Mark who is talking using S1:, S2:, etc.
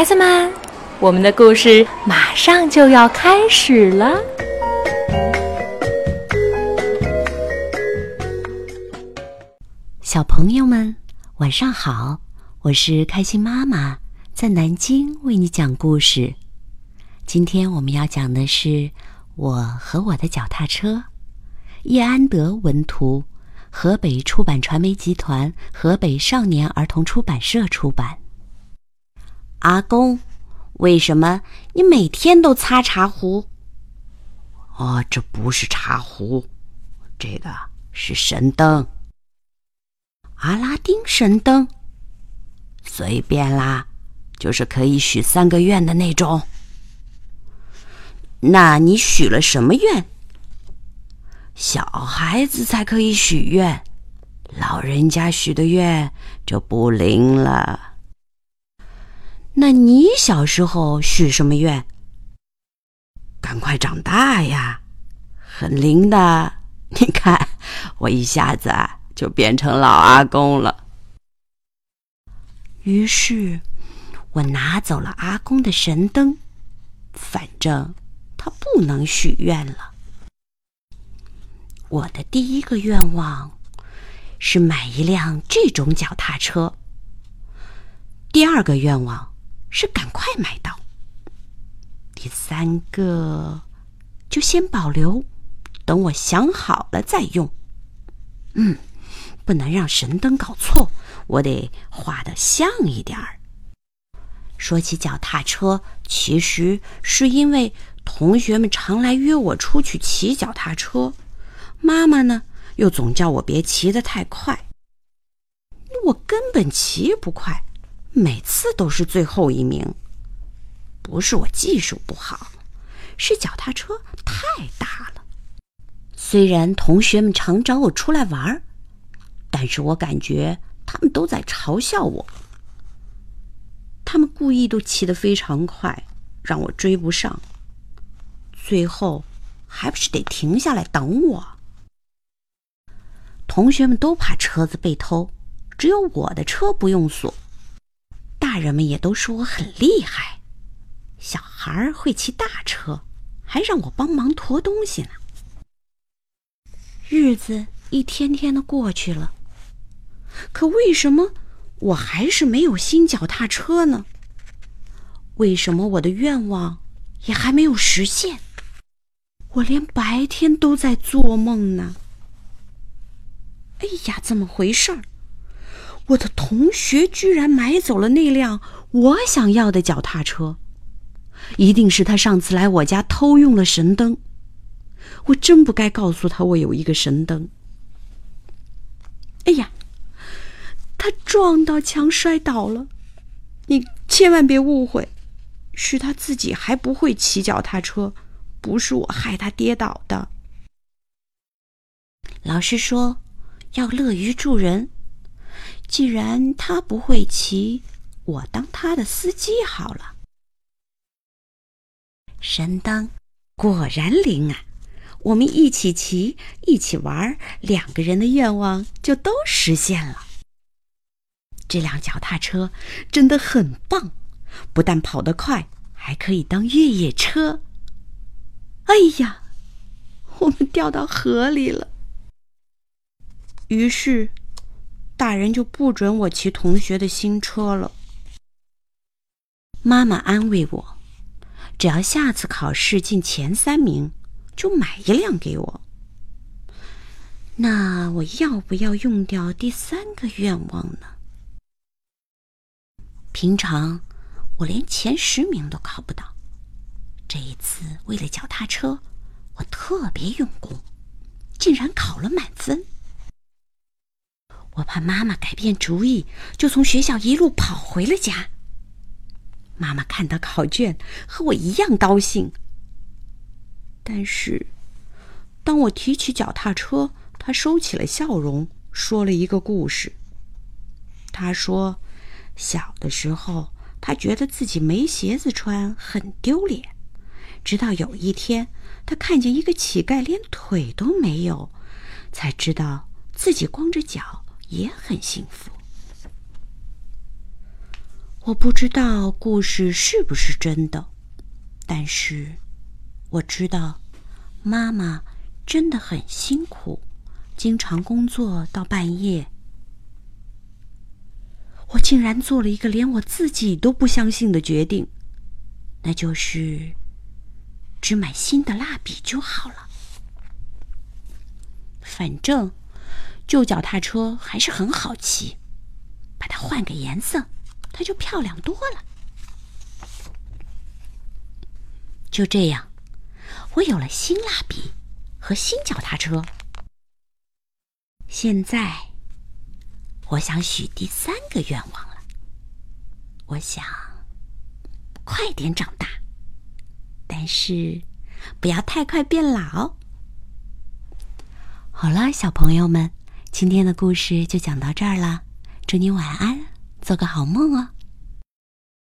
S1: 孩子们，我们的故事马上就要开始了。
S2: 小朋友们，晚上好！我是开心妈妈，在南京为你讲故事。今天我们要讲的是《我和我的脚踏车》，叶安德文图，河北出版传媒集团河北少年儿童出版社出版。阿公，为什么你每天都擦茶壶？
S3: 哦，这不是茶壶，这个是神灯。
S2: 阿拉丁神灯，
S3: 随便啦，就是可以许三个愿的那种。
S2: 那你许了什么愿？
S3: 小孩子才可以许愿，老人家许的愿就不灵了。
S2: 那你小时候许什么愿？
S3: 赶快长大呀，很灵的。你看，我一下子就变成老阿公了。
S2: 于是，我拿走了阿公的神灯，反正他不能许愿了。我的第一个愿望是买一辆这种脚踏车。第二个愿望是赶快买到。第三个就先保留，等我想好了再用。嗯。不能让神灯搞错，我得画的像一点儿。说起脚踏车，其实是因为同学们常来约我出去骑脚踏车，妈妈呢又总叫我别骑得太快。我根本骑不快，每次都是最后一名。不是我技术不好，是脚踏车太大了。虽然同学们常找我出来玩儿。但是我感觉他们都在嘲笑我，他们故意都骑得非常快，让我追不上。最后还不是得停下来等我。同学们都怕车子被偷，只有我的车不用锁。大人们也都说我很厉害，小孩会骑大车，还让我帮忙驮东西呢。日子一天天的过去了。可为什么我还是没有新脚踏车呢？为什么我的愿望也还没有实现？我连白天都在做梦呢！哎呀，怎么回事儿？我的同学居然买走了那辆我想要的脚踏车，一定是他上次来我家偷用了神灯。我真不该告诉他我有一个神灯。哎呀！他撞到墙摔倒了，你千万别误会，是他自己还不会骑脚踏车，不是我害他跌倒的。老师说要乐于助人，既然他不会骑，我当他的司机好了。神灯果然灵啊！我们一起骑，一起玩，两个人的愿望就都实现了。这辆脚踏车真的很棒，不但跑得快，还可以当越野车。哎呀，我们掉到河里了。于是，大人就不准我骑同学的新车了。妈妈安慰我，只要下次考试进前三名，就买一辆给我。那我要不要用掉第三个愿望呢？平常我连前十名都考不到，这一次为了脚踏车，我特别用功，竟然考了满分。我怕妈妈改变主意，就从学校一路跑回了家。妈妈看到考卷和我一样高兴，但是当我提起脚踏车，她收起了笑容，说了一个故事。她说。小的时候，他觉得自己没鞋子穿很丢脸。直到有一天，他看见一个乞丐连腿都没有，才知道自己光着脚也很幸福。我不知道故事是不是真的，但是我知道妈妈真的很辛苦，经常工作到半夜。我竟然做了一个连我自己都不相信的决定，那就是只买新的蜡笔就好了。反正旧脚踏车还是很好骑，把它换个颜色，它就漂亮多了。就这样，我有了新蜡笔和新脚踏车。现在。我想许第三个愿望了。我想快点长大，但是不要太快变老。好了，小朋友们，今天的故事就讲到这儿了。祝你晚安，做个好梦哦。